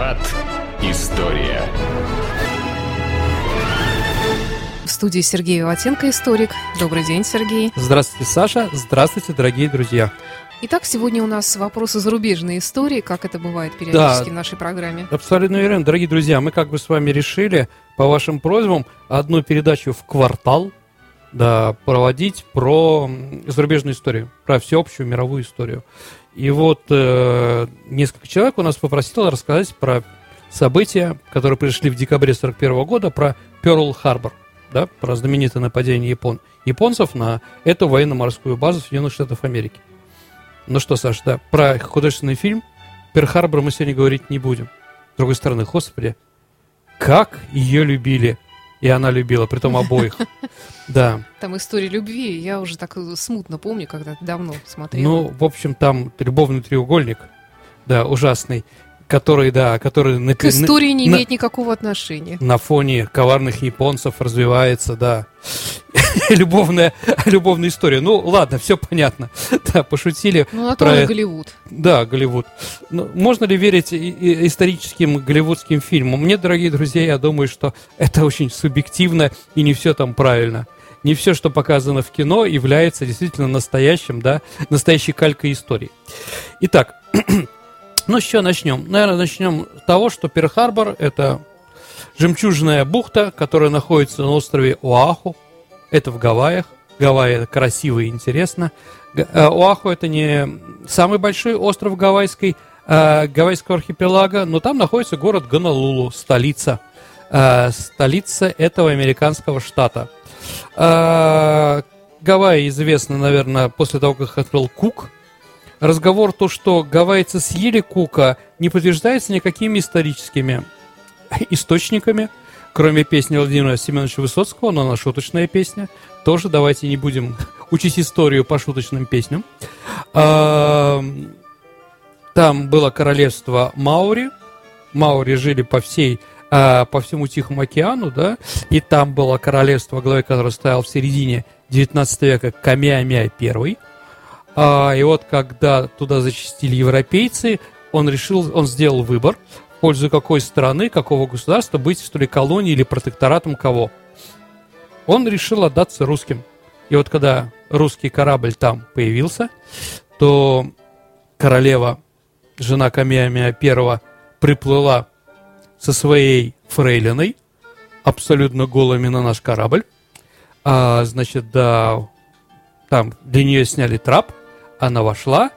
Виват. История. В студии Сергей Виватенко, историк. Добрый день, Сергей. Здравствуйте, Саша. Здравствуйте, дорогие друзья. Итак, сегодня у нас вопросы зарубежной истории, как это бывает периодически да, в нашей программе. Абсолютно верно. Дорогие друзья, мы как бы с вами решили, по вашим просьбам, одну передачу в квартал да, проводить про зарубежную историю, про всеобщую мировую историю. И вот э, несколько человек у нас попросило рассказать про события, которые пришли в декабре 1941 года, про Перл-Харбор, да, про знаменитое нападение япон, японцев на эту военно-морскую базу Соединенных Штатов Америки. Ну что, Саш, да, про художественный фильм Перл-Харбор мы сегодня говорить не будем. С другой стороны, господи, как ее любили – и она любила, при том обоих. Да. Там история любви, я уже так смутно помню, когда давно смотрел. Ну, в общем, там любовный треугольник, да, ужасный, который, да, который... На, К истории не на, имеет никакого отношения. На фоне коварных японцев развивается, да. любовная, любовная история. Ну, ладно, все понятно. да, пошутили. Ну, на про... Голливуд. Да, Голливуд. Ну, можно ли верить историческим голливудским фильмам? Мне, дорогие друзья, я думаю, что это очень субъективно и не все там правильно. Не все, что показано в кино, является действительно настоящим, да, настоящей калькой истории. Итак, ну, с чего начнем? Наверное, начнем с того, что Перл-Харбор – это жемчужная бухта, которая находится на острове Оаху, это в Гавайях. Гавайи красиво и интересно. Э, Оаху это не самый большой остров гавайской, э, гавайского архипелага, но там находится город Гонолулу, столица. Э, столица этого американского штата. Гавайи известны, наверное, после того, как открыл Кук. Разговор то, что гавайцы съели Кука, не подтверждается никакими историческими источниками кроме песни Владимира Семеновича Высоцкого, но она шуточная песня. Тоже давайте не будем учить историю по шуточным песням. А, там было королевство Маури. Маури жили по всей а, по всему Тихому океану, да, и там было королевство, главой которое стоял в середине 19 века, Камиамия I. А, и вот когда туда зачастили европейцы, он решил, он сделал выбор пользу какой страны, какого государства быть, что ли, колонией или протекторатом кого. Он решил отдаться русским. И вот когда русский корабль там появился, то королева, жена Камиамия I, приплыла со своей фрейлиной, абсолютно голыми на наш корабль. А, значит, да, там для нее сняли трап, она вошла,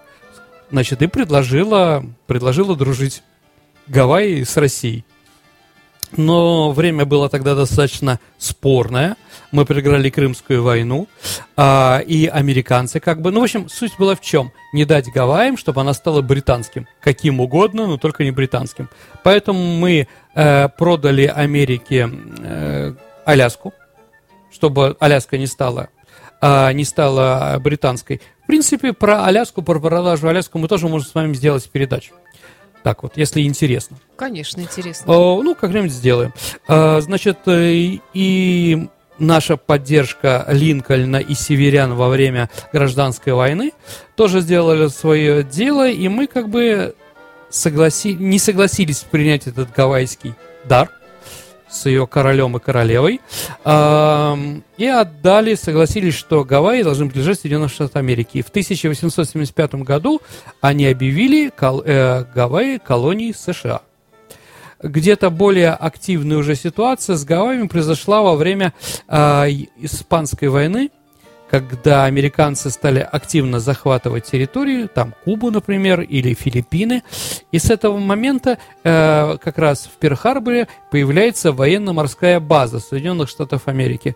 значит, и предложила, предложила дружить. Гавайи с Россией. Но время было тогда достаточно спорное. Мы проиграли Крымскую войну. А, и американцы как бы... Ну, в общем, суть была в чем? Не дать Гавайям, чтобы она стала британским. Каким угодно, но только не британским. Поэтому мы э, продали Америке э, Аляску, чтобы Аляска не стала, не стала британской. В принципе, про Аляску, про продажу Аляску мы тоже можем с вами сделать передачу. Так вот, если интересно. Конечно, интересно. Ну, как-нибудь сделаем. А, значит, э, и наша поддержка Линкольна и северян во время гражданской войны тоже сделали свое дело, и мы как бы согласи... не согласились принять этот гавайский дар – с ее королем и королевой, и отдали, согласились, что Гавайи должны принадлежать Соединенным Штатам Америки. И в 1875 году они объявили кол- э, Гавайи колонией США. Где-то более активная уже ситуация с Гавайями произошла во время э, Испанской войны, когда американцы стали активно захватывать территории, там Кубу, например, или Филиппины. И с этого момента э, как раз в Перл-Харборе появляется военно-морская база Соединенных Штатов Америки.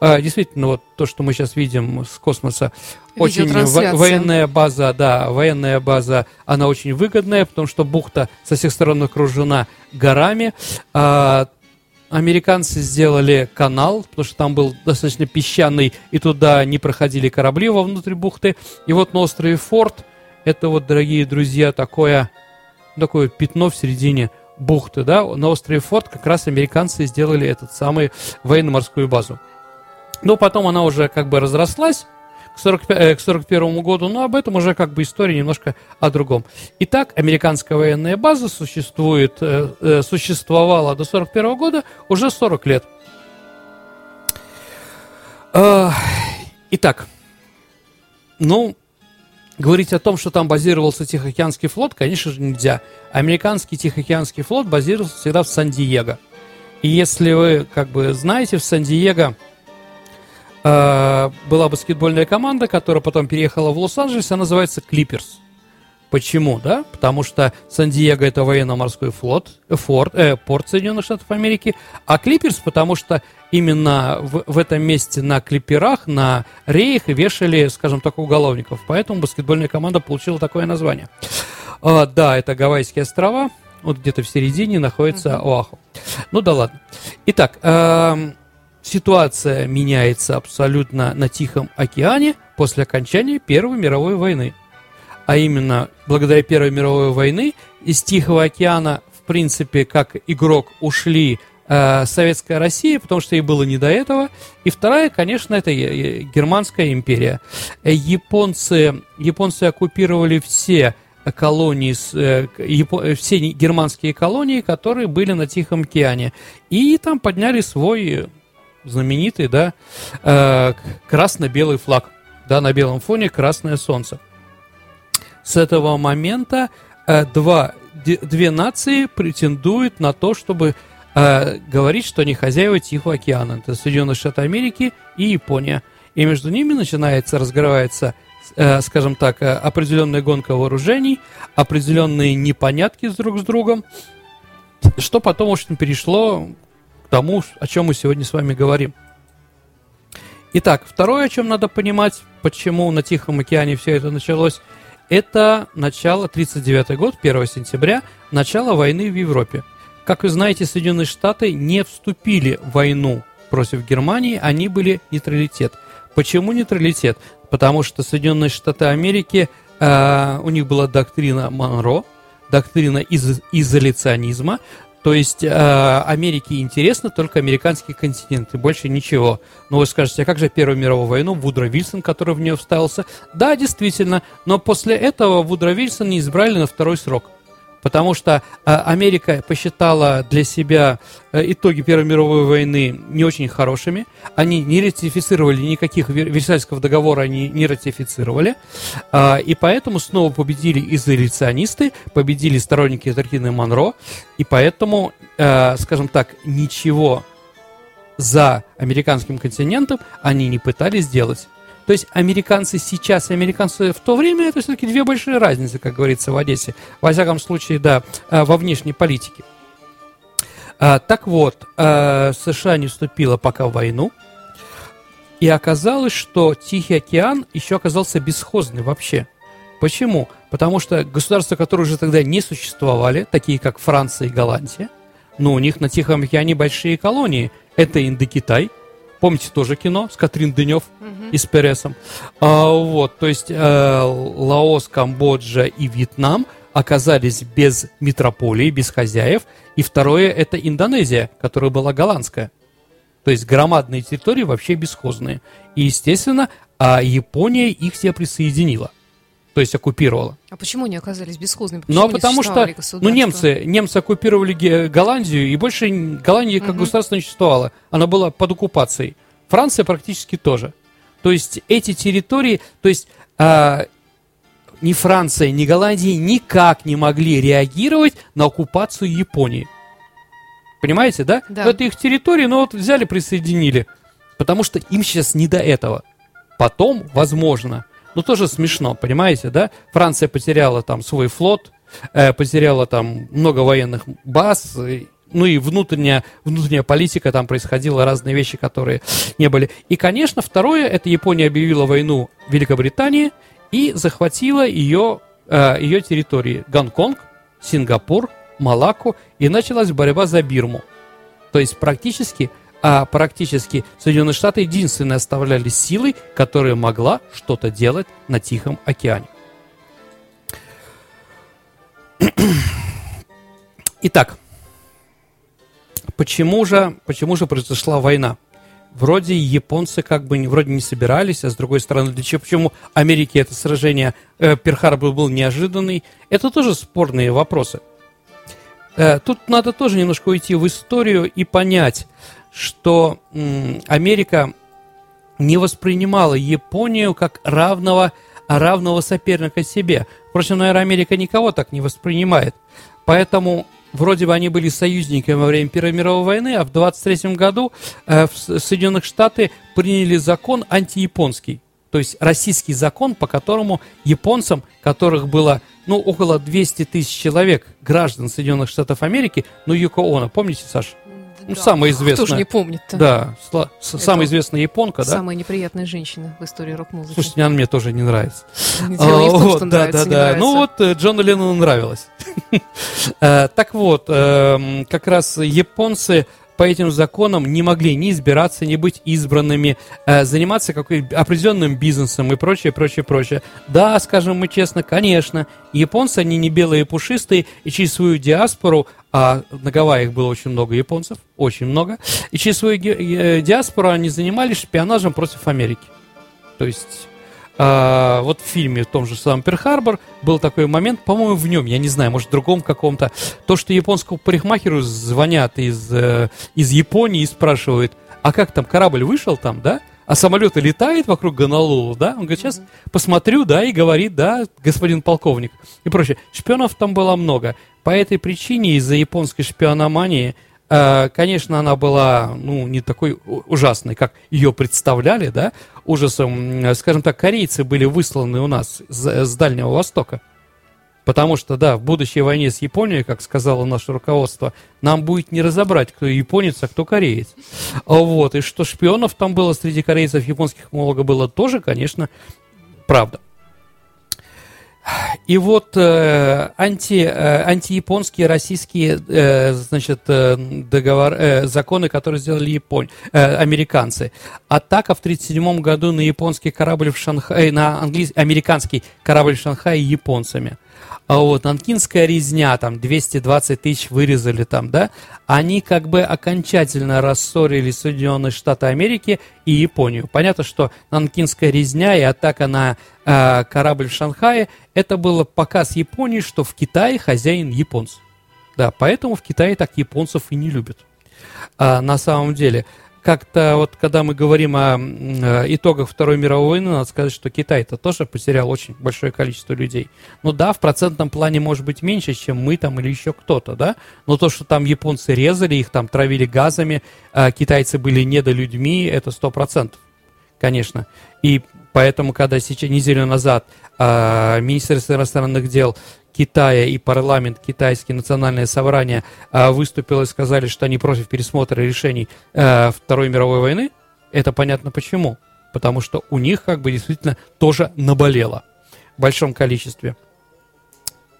Э, действительно, вот то, что мы сейчас видим с космоса, очень во- военная база, да, военная база, она очень выгодная, потому что бухта со всех сторон окружена горами. Э, Американцы сделали канал, потому что там был достаточно песчаный, и туда не проходили корабли вовнутрь бухты. И вот на острове Форт, это вот, дорогие друзья, такое, такое пятно в середине бухты, да, на острове Форт как раз американцы сделали этот самый военно-морскую базу. Но потом она уже как бы разрослась, к к, 45, к 41 году, но об этом уже как бы история немножко о другом. Итак, американская военная база существует, существовала до 41 года уже 40 лет. Итак, ну, говорить о том, что там базировался Тихоокеанский флот, конечно же, нельзя. Американский Тихоокеанский флот базировался всегда в Сан-Диего. И если вы как бы знаете, в Сан-Диего э, была баскетбольная команда, которая потом переехала в Лос-Анджелес, она называется Клиперс. Почему, да? Потому что Сан-Диего это военно-морской флот, э, форт, э, порт Соединенных Штатов Америки, а Клиперс, потому что именно в, в этом месте на клиперах, на реях вешали, скажем так, уголовников. Поэтому баскетбольная команда получила такое название. А, да, это Гавайские острова, вот где-то в середине находится uh-huh. Оаху. Ну да ладно. Итак, э, ситуация меняется абсолютно на Тихом океане после окончания Первой мировой войны а именно благодаря Первой мировой войны из Тихого океана, в принципе, как игрок ушли э, Советская Россия, потому что ей было не до этого. И вторая, конечно, это Германская империя. Э, японцы, японцы оккупировали все колонии, э, все германские колонии, которые были на Тихом океане. И там подняли свой знаменитый, да, э, красно-белый флаг. Да, на белом фоне красное солнце. С этого момента э, два, две нации претендуют на то, чтобы э, говорить, что они хозяева Тихого океана. Это Соединенные Штаты Америки и Япония. И между ними начинается, разгрывается, э, скажем так, э, определенная гонка вооружений, определенные непонятки друг с другом, что потом, в общем, перешло тому, о чем мы сегодня с вами говорим. Итак, второе, о чем надо понимать, почему на Тихом океане все это началось – это начало, 39 год, 1 сентября, начало войны в Европе. Как вы знаете, Соединенные Штаты не вступили в войну против Германии, они были нейтралитет. Почему нейтралитет? Потому что Соединенные Штаты Америки, э, у них была доктрина Монро, доктрина из изоляционизма, то есть э, Америке интересно только американский континент и больше ничего. Но вы скажете, а как же Первую мировую войну, Вудро Вильсон, который в нее вставился? Да, действительно, но после этого Вудро Вильсон не избрали на второй срок потому что э, Америка посчитала для себя э, итоги Первой мировой войны не очень хорошими. Они не ратифицировали никаких Версальского договора, они не ратифицировали. Э, и поэтому снова победили изоляционисты, победили сторонники доктрины Монро. И поэтому, э, скажем так, ничего за американским континентом они не пытались сделать. То есть американцы сейчас и американцы в то время это все-таки две большие разницы, как говорится в Одессе. Во всяком случае, да, э, во внешней политике. А, так вот, а, США не вступила пока в войну, и оказалось, что Тихий океан еще оказался бесхозный вообще. Почему? Потому что государства, которые уже тогда не существовали, такие как Франция и Голландия, но у них на Тихом океане большие колонии. Это Индокитай, Помните тоже кино с Катрин Дынев угу. и с Пересом? А, вот, то есть э, Лаос, Камбоджа и Вьетнам оказались без метрополии, без хозяев. И второе – это Индонезия, которая была голландская. То есть громадные территории вообще бесхозные. И, естественно, а Япония их все присоединила то есть оккупировала. А почему они оказались бесхозными? Почему ну, а потому что ну, немцы, немцы оккупировали Голландию, и больше Голландии как угу. государство не существовало. Она была под оккупацией. Франция практически тоже. То есть эти территории, то есть а, ни Франция, ни Голландия никак не могли реагировать на оккупацию Японии. Понимаете, да? Да. Это их территория, но вот взяли, присоединили. Потому что им сейчас не до этого. Потом, возможно, ну, тоже смешно, понимаете, да? Франция потеряла там свой флот, э, потеряла там много военных баз, ну и внутренняя, внутренняя политика, там происходило разные вещи, которые не были. И, конечно, второе, это Япония объявила войну Великобритании и захватила ее, э, ее территории. Гонконг, Сингапур, Малакку, и началась борьба за Бирму. То есть практически а практически Соединенные Штаты единственные оставляли силой, которая могла что-то делать на Тихом океане. Итак, почему же, почему же произошла война? вроде японцы как бы вроде не собирались, а с другой стороны, для чего, почему Америке это сражение э, Перл-Харбор был неожиданный, это тоже спорные вопросы. Э, тут надо тоже немножко уйти в историю и понять, что Америка не воспринимала Японию как равного, равного соперника себе. Впрочем, наверное, Америка никого так не воспринимает. Поэтому вроде бы они были союзниками во время Первой мировой войны, а в 23 году э, в Соединенных Штаты приняли закон антияпонский. То есть российский закон, по которому японцам, которых было ну, около 200 тысяч человек, граждан Соединенных Штатов Америки, ну, Юко Оно, помните, Саша? Ну, да. самая известная. Кто же не помнит-то? Да, сла- самая известная японка, да? Самая неприятная женщина в истории рок-музыки. Слушайте, она мне тоже не нравится. Дело не в том, что нравится, Да, да, да. Ну вот э, Джону Леннону нравилось. Э, так вот, эм, как раз японцы по этим законам не могли ни избираться, ни быть избранными, э, заниматься каким-то определенным бизнесом и прочее, прочее, прочее. Да, скажем мы честно, конечно, японцы, они не белые и пушистые, и через свою диаспору, а на Гавайях было очень много японцев, очень много, и через свою э, диаспору они занимались шпионажем против Америки. То есть а, вот в фильме, в том же самом Перл-Харбор, был такой момент, по-моему, в нем, я не знаю, может, в другом каком-то, то, что японскому парикмахеру звонят из, э, из Японии и спрашивают, а как там, корабль вышел там, да? А самолет летает вокруг Гонолулу, да? Он говорит, сейчас посмотрю, да, и говорит, да, господин полковник и прочее. Шпионов там было много. По этой причине, из-за японской шпиономании, Э, конечно, она была, ну, не такой ужасной, как ее представляли, да, ужасом. Скажем так, корейцы были высланы у нас с Дальнего Востока. Потому что, да, в будущей войне с Японией, как сказало наше руководство, нам будет не разобрать, кто японец, а кто кореец. Вот, и что шпионов там было среди корейцев, японских много было тоже, конечно, правда. И вот э, анти, э, антияпонские российские э, значит, э, договор, э, законы, которые сделали Японь, э, американцы. Атака в 1937 году на японский корабль в Шанхае, на английский, американский корабль в Шанхае японцами. А вот Нанкинская резня, там 220 тысяч вырезали там, да, они как бы окончательно рассорили Соединенные Штаты Америки и Японию. Понятно, что Нанкинская резня и атака на э, корабль в Шанхае, это было показ Японии, что в Китае хозяин японцы. Да, поэтому в Китае так японцев и не любят. А, на самом деле как-то вот когда мы говорим о э, итогах Второй мировой войны, надо сказать, что Китай-то тоже потерял очень большое количество людей. Ну да, в процентном плане может быть меньше, чем мы там или еще кто-то, да, но то, что там японцы резали, их там травили газами, а китайцы были недолюдьми, это сто процентов, конечно. И поэтому, когда сейчас неделю назад э, Министерство иностранных дел Китая и парламент китайские национальное собрание э, выступило и сказали, что они против пересмотра решений э, Второй мировой войны, это понятно почему. Потому что у них как бы действительно тоже наболело в большом количестве.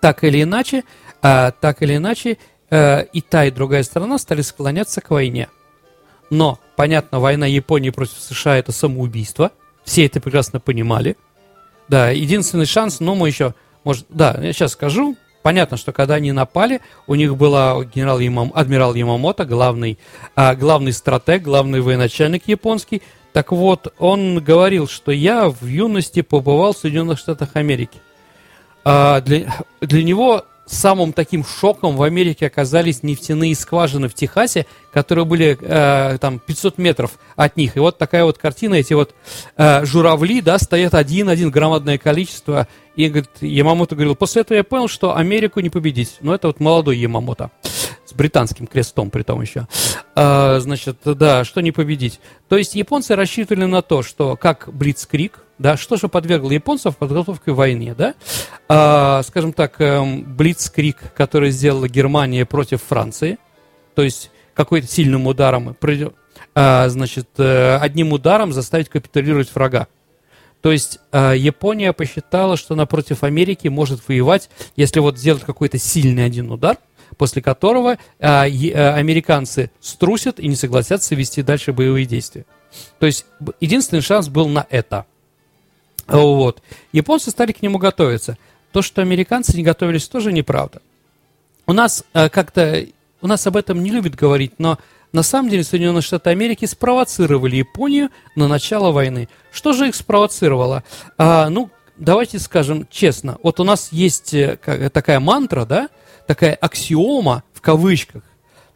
Так или иначе, э, так или иначе, э, и та, и другая сторона стали склоняться к войне. Но, понятно, война Японии против США это самоубийство. Все это прекрасно понимали. Да, единственный шанс, но мы еще может, да, я сейчас скажу. Понятно, что когда они напали, у них был генерал Ямам, адмирал Ямамото, главный, а, главный стратег, главный военачальник японский. Так вот, он говорил, что я в юности побывал в Соединенных Штатах Америки. А, для, для него самым таким шоком в Америке оказались нефтяные скважины в Техасе, которые были э, там 500 метров от них. И вот такая вот картина, эти вот э, журавли, да, стоят один-один, громадное количество. И говорит, Ямамото говорил, после этого я понял, что Америку не победить. Но это вот молодой Ямамото с британским крестом при том еще. А, значит, да, что не победить. То есть японцы рассчитывали на то, что как Блицкрик, да, что же подвергло японцев подготовке к войне, да? А, скажем так, эм, Блицкрик, который сделала Германия против Франции, то есть какой-то сильным ударом, а, значит, э, одним ударом заставить капитулировать врага. То есть э, Япония посчитала, что она против Америки может воевать, если вот сделать какой-то сильный один удар, после которого э, американцы струсят и не согласятся вести дальше боевые действия. То есть единственный шанс был на это. Вот. Японцы стали к нему готовиться. То, что американцы не готовились, тоже неправда. У нас э, как-то, у нас об этом не любят говорить, но на самом деле Соединенные Штаты Америки спровоцировали Японию на начало войны. Что же их спровоцировало? А, ну, давайте скажем честно. Вот у нас есть э, такая мантра, да, такая аксиома в кавычках,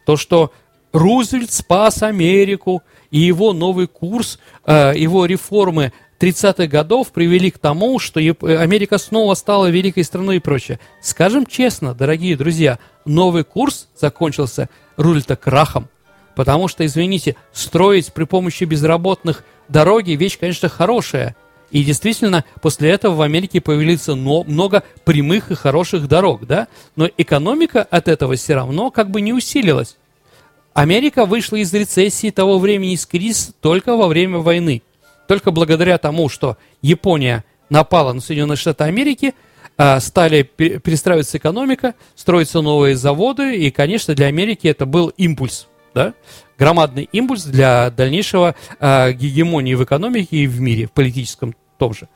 то, что Рузвельт спас Америку, и его новый курс, э, его реформы 30-х годов привели к тому, что Америка снова стала великой страной и прочее. Скажем честно, дорогие друзья, новый курс закончился Рузвельта крахом. Потому что, извините, строить при помощи безработных дороги вещь, конечно, хорошая. И действительно, после этого в Америке появилось много прямых и хороших дорог, да? Но экономика от этого все равно как бы не усилилась. Америка вышла из рецессии того времени, из кризиса только во время войны. Только благодаря тому, что Япония напала на Соединенные Штаты Америки, а, стали перестраиваться экономика, строятся новые заводы, и, конечно, для Америки это был импульс, да? громадный импульс для дальнейшего э, гегемонии в экономике и в мире, в политическом том же.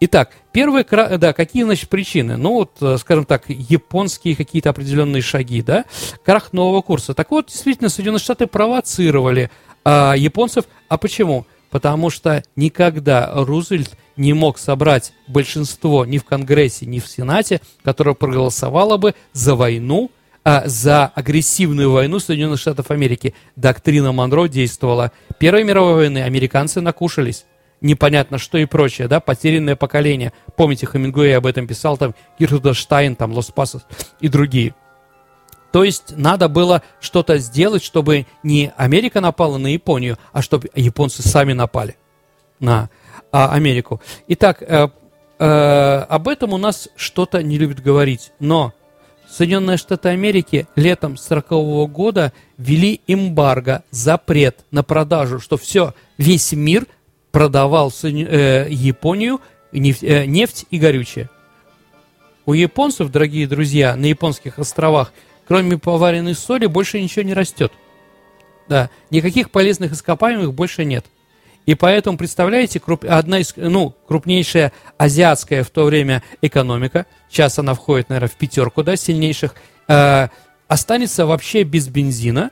Итак, первые, да, какие, значит, причины? Ну, вот, э, скажем так, японские какие-то определенные шаги, да, крах нового курса. Так вот, действительно, Соединенные Штаты провоцировали а, японцев. А почему? Потому что никогда Рузвельт не мог собрать большинство ни в Конгрессе, ни в Сенате, которое проголосовало бы за войну, а, за агрессивную войну Соединенных Штатов Америки. Доктрина Монро действовала. Первой мировой войны американцы накушались непонятно что и прочее, да, потерянное поколение. Помните, Хемингуэй об этом писал, там, Гертруда Штайн, там, Лос Пасос и другие. То есть надо было что-то сделать, чтобы не Америка напала на Японию, а чтобы японцы сами напали на а, Америку. Итак, э, э, об этом у нас что-то не любят говорить, но Соединенные Штаты Америки летом 1940 года ввели эмбарго, запрет на продажу, что все, весь мир продавал э, Японию нефть, э, нефть и горючее. У японцев, дорогие друзья, на японских островах, кроме поваренной соли, больше ничего не растет. Да, никаких полезных ископаемых больше нет. И поэтому, представляете, круп, одна из, ну, крупнейшая азиатская в то время экономика, сейчас она входит, наверное, в пятерку, да, сильнейших, э, останется вообще без бензина,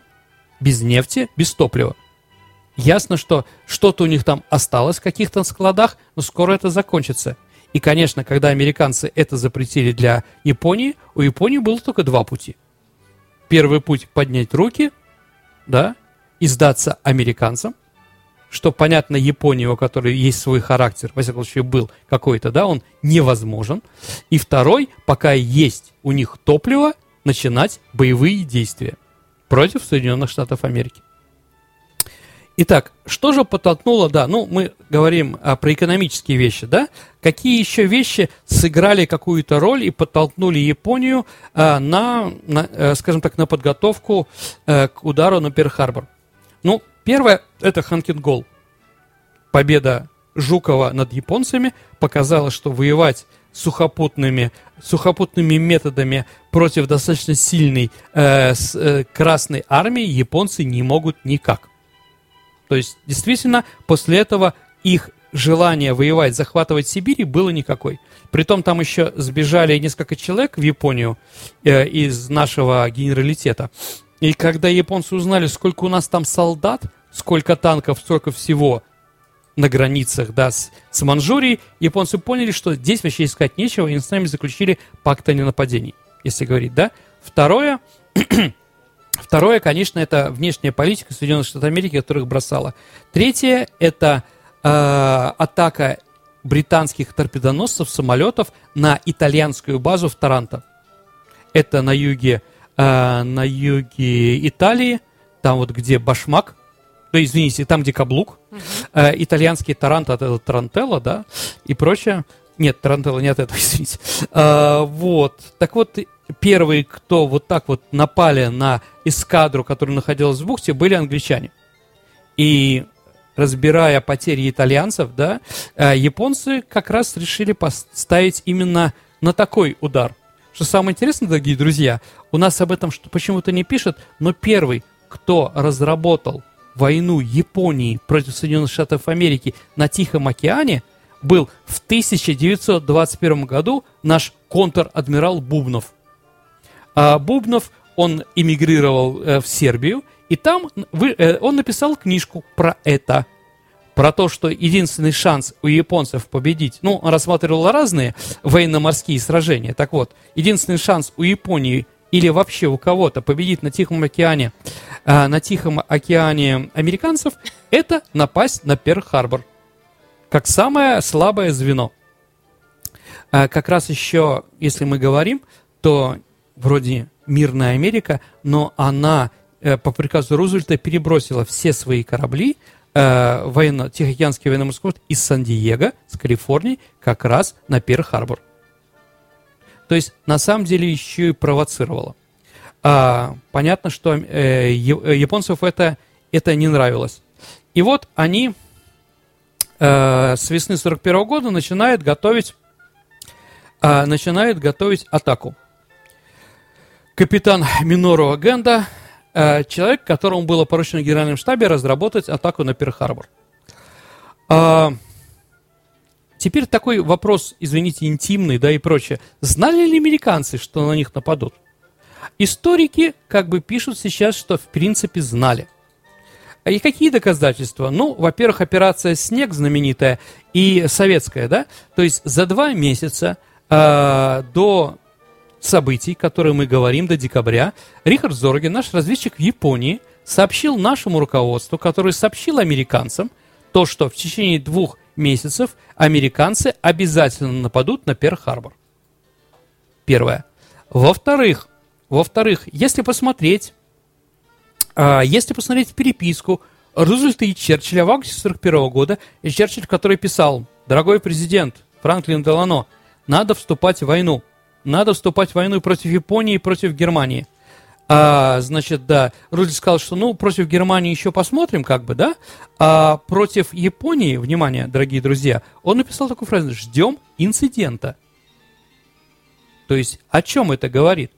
без нефти, без топлива. Ясно, что что-то у них там осталось в каких-то складах, но скоро это закончится. И, конечно, когда американцы это запретили для Японии, у Японии было только два пути. Первый путь – поднять руки, да, и сдаться американцам, что, понятно, Японии, у которой есть свой характер, во всяком случае, был какой-то, да, он невозможен. И второй, пока есть у них топливо, начинать боевые действия против Соединенных Штатов Америки. Итак, что же подтолкнуло, да, ну, мы говорим а, про экономические вещи, да, какие еще вещи сыграли какую-то роль и подтолкнули Японию а, на, на а, скажем так, на подготовку а, к удару на Перл-Харбор? Ну, первое, это Ханкингол. Победа Жукова над японцами показала, что воевать сухопутными, сухопутными методами против достаточно сильной э, с, э, Красной армии японцы не могут никак. То есть, действительно, после этого их желание воевать, захватывать Сибирь было никакой. Притом там еще сбежали несколько человек в Японию э, из нашего генералитета. И когда японцы узнали, сколько у нас там солдат, сколько танков, сколько всего на границах да, с, с Манчжурией, японцы поняли, что здесь вообще искать нечего, и с нами заключили пакт о ненападении, если говорить, да. Второе, Второе, конечно, это внешняя политика Соединенных Штатов Америки, которых бросала. Третье – это э, атака британских торпедоносцев, самолетов на итальянскую базу в Таранто. Это на юге, э, на юге Италии, там вот где Башмак, ну, извините, там где Каблук, uh-huh. э, итальянский Таранто, это Тарантелло, да, и прочее. Нет, Тарантелло не от этого, извините. Э, вот, так вот, первые, кто вот так вот напали на эскадру, которая находилась в бухте, были англичане. И разбирая потери итальянцев, да, э, японцы как раз решили поставить именно на такой удар. Что самое интересное, дорогие друзья, у нас об этом почему-то не пишут, но первый, кто разработал войну Японии против Соединенных Штатов Америки на Тихом океане, был в 1921 году наш контр-адмирал Бубнов. А Бубнов, он эмигрировал э, в Сербию И там э, он написал книжку про это. Про то, что единственный шанс у японцев победить, ну, он рассматривал разные военно-морские сражения. Так вот, единственный шанс у Японии или вообще у кого-то победить на Тихом океане, э, на Тихом океане американцев, это напасть на Перл-Харбор. Как самое слабое звено. А как раз еще, если мы говорим, то вроде мирная Америка, но она э, по приказу Рузвельта перебросила все свои корабли э, военно, Тихоокеанский военно-морской флот из Сан-Диего, с Калифорнии, как раз на Перл-Харбор. То есть, на самом деле, еще и провоцировала. А, понятно, что э, японцев это, это не нравилось. И вот они э, с весны 41 года начинают готовить, э, начинают готовить атаку капитан Минору Агенда, э, человек, которому было поручено в Генеральном штабе разработать атаку на Перл-Харбор. А, теперь такой вопрос, извините, интимный, да и прочее. Знали ли американцы, что на них нападут? Историки как бы пишут сейчас, что в принципе знали. И какие доказательства? Ну, во-первых, операция «Снег» знаменитая и советская, да? То есть за два месяца э, до событий, которые мы говорим до декабря, Рихард Зорге, наш разведчик в Японии, сообщил нашему руководству, который сообщил американцам, то, что в течение двух месяцев американцы обязательно нападут на Перл-Харбор. Первое. Во-вторых, во-вторых, если посмотреть, э, если посмотреть переписку Рузвельта и Черчилля в августе 1941 года, и Черчилль, который писал, «Дорогой президент Франклин Делано, надо вступать в войну надо вступать в войну против Японии и против Германии. А, значит, да, Рузвельт сказал, что, ну, против Германии еще посмотрим, как бы, да, а против Японии, внимание, дорогие друзья, он написал такую фразу, ждем инцидента. То есть, о чем это говорит?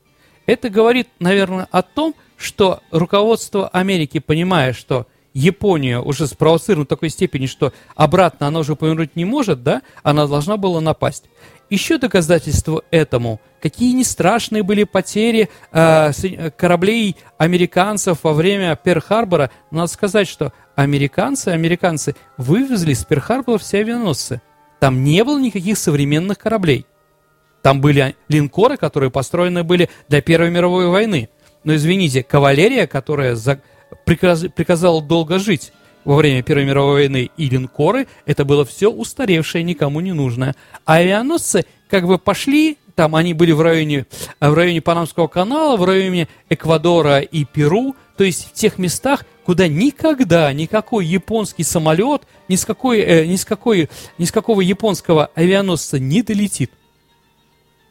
Это говорит, наверное, о том, что руководство Америки, понимая, что Япония уже спровоцирована в такой степени, что обратно она уже повернуть не может, да, она должна была напасть. Еще доказательство этому, какие не страшные были потери э, кораблей американцев во время Перл-Харбора. Надо сказать, что американцы, американцы вывезли с Перл-Харбора все авианосцы. Там не было никаких современных кораблей. Там были линкоры, которые построены были для Первой мировой войны. Но извините, кавалерия, которая за... приказ... приказала долго жить, во время Первой мировой войны и линкоры, это было все устаревшее, никому не нужное. А авианосцы как бы пошли, там они были в районе, в районе Панамского канала, в районе Эквадора и Перу, то есть в тех местах, куда никогда никакой японский самолет, ни с, какой, э, ни, с какой, ни с какого японского авианосца не долетит.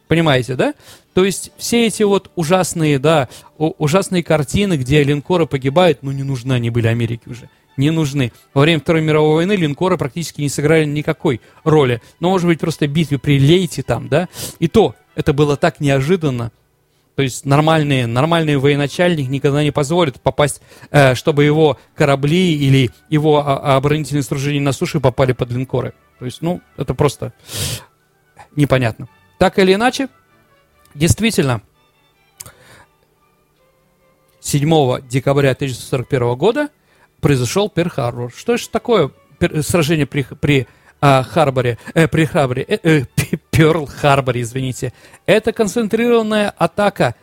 Понимаете, да? То есть все эти вот ужасные, да, ужасные картины, где линкоры погибают, ну не нужны они были Америке уже не нужны. Во время Второй мировой войны линкоры практически не сыграли никакой роли. Но, может быть, просто битве при Лейте там, да? И то, это было так неожиданно. То есть нормальные, нормальный военачальник никогда не позволит попасть, э, чтобы его корабли или его оборонительные сооружения на суше попали под линкоры. То есть, ну, это просто непонятно. Так или иначе, действительно, 7 декабря 1941 года – произошел Перл-Харбор. Что же такое сражение при, при а, Харборе, э, при Харборе, э, э, Перл-Харборе, извините. Это концентрированная атака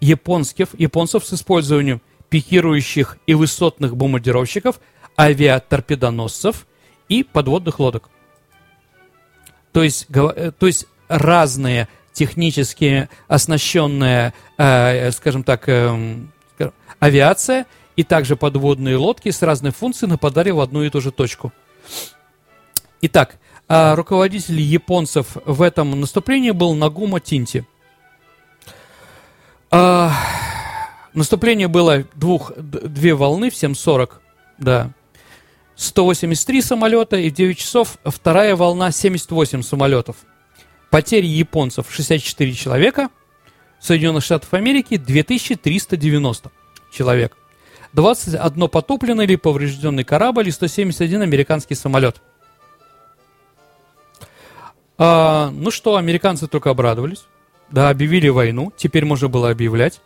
японских, японцев с использованием пикирующих и высотных бомбардировщиков, авиаторпедоносцев и подводных лодок. То есть, э, то есть разные технически оснащенная, э, скажем так, э, авиация – и также подводные лодки с разной функцией нападали в одну и ту же точку. Итак, а, руководитель японцев в этом наступлении был Нагума Тинти. А, наступление было двух, две волны в 7.40, да. 183 самолета и в 9 часов вторая волна 78 самолетов. Потери японцев 64 человека, Соединенных Штатов Америки 2390 человек. 21 потопленный или поврежденный корабль и 171 американский самолет. А, ну что, американцы только обрадовались. Да, объявили войну, теперь можно было объявлять.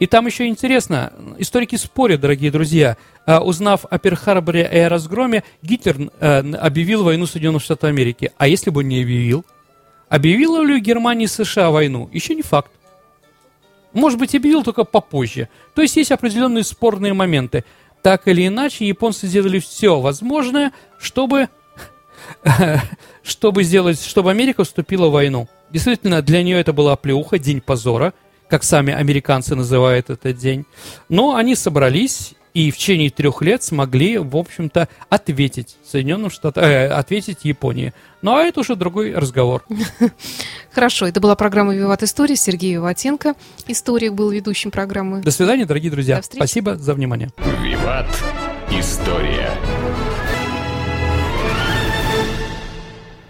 И там еще интересно, историки спорят, дорогие друзья. А, узнав о Перл-Харборе и о разгроме, Гитлер э, объявил войну Соединенных Штатов Америки. А если бы не объявил? Объявила ли Германия и США войну? Еще не факт. Может быть, объявил только попозже. То есть есть определенные спорные моменты. Так или иначе, японцы сделали все возможное, чтобы, чтобы сделать, чтобы Америка вступила в войну. Действительно, для нее это была плеуха, день позора, как сами американцы называют этот день. Но они собрались и в течение трех лет смогли, в общем-то, ответить Соединенным Штатам, э, ответить Японии. Ну, а это уже другой разговор. Хорошо, это была программа «Виват История». Сергей Виватенко, историк, был ведущим программы. До свидания, дорогие друзья. Спасибо за внимание. «Виват. История».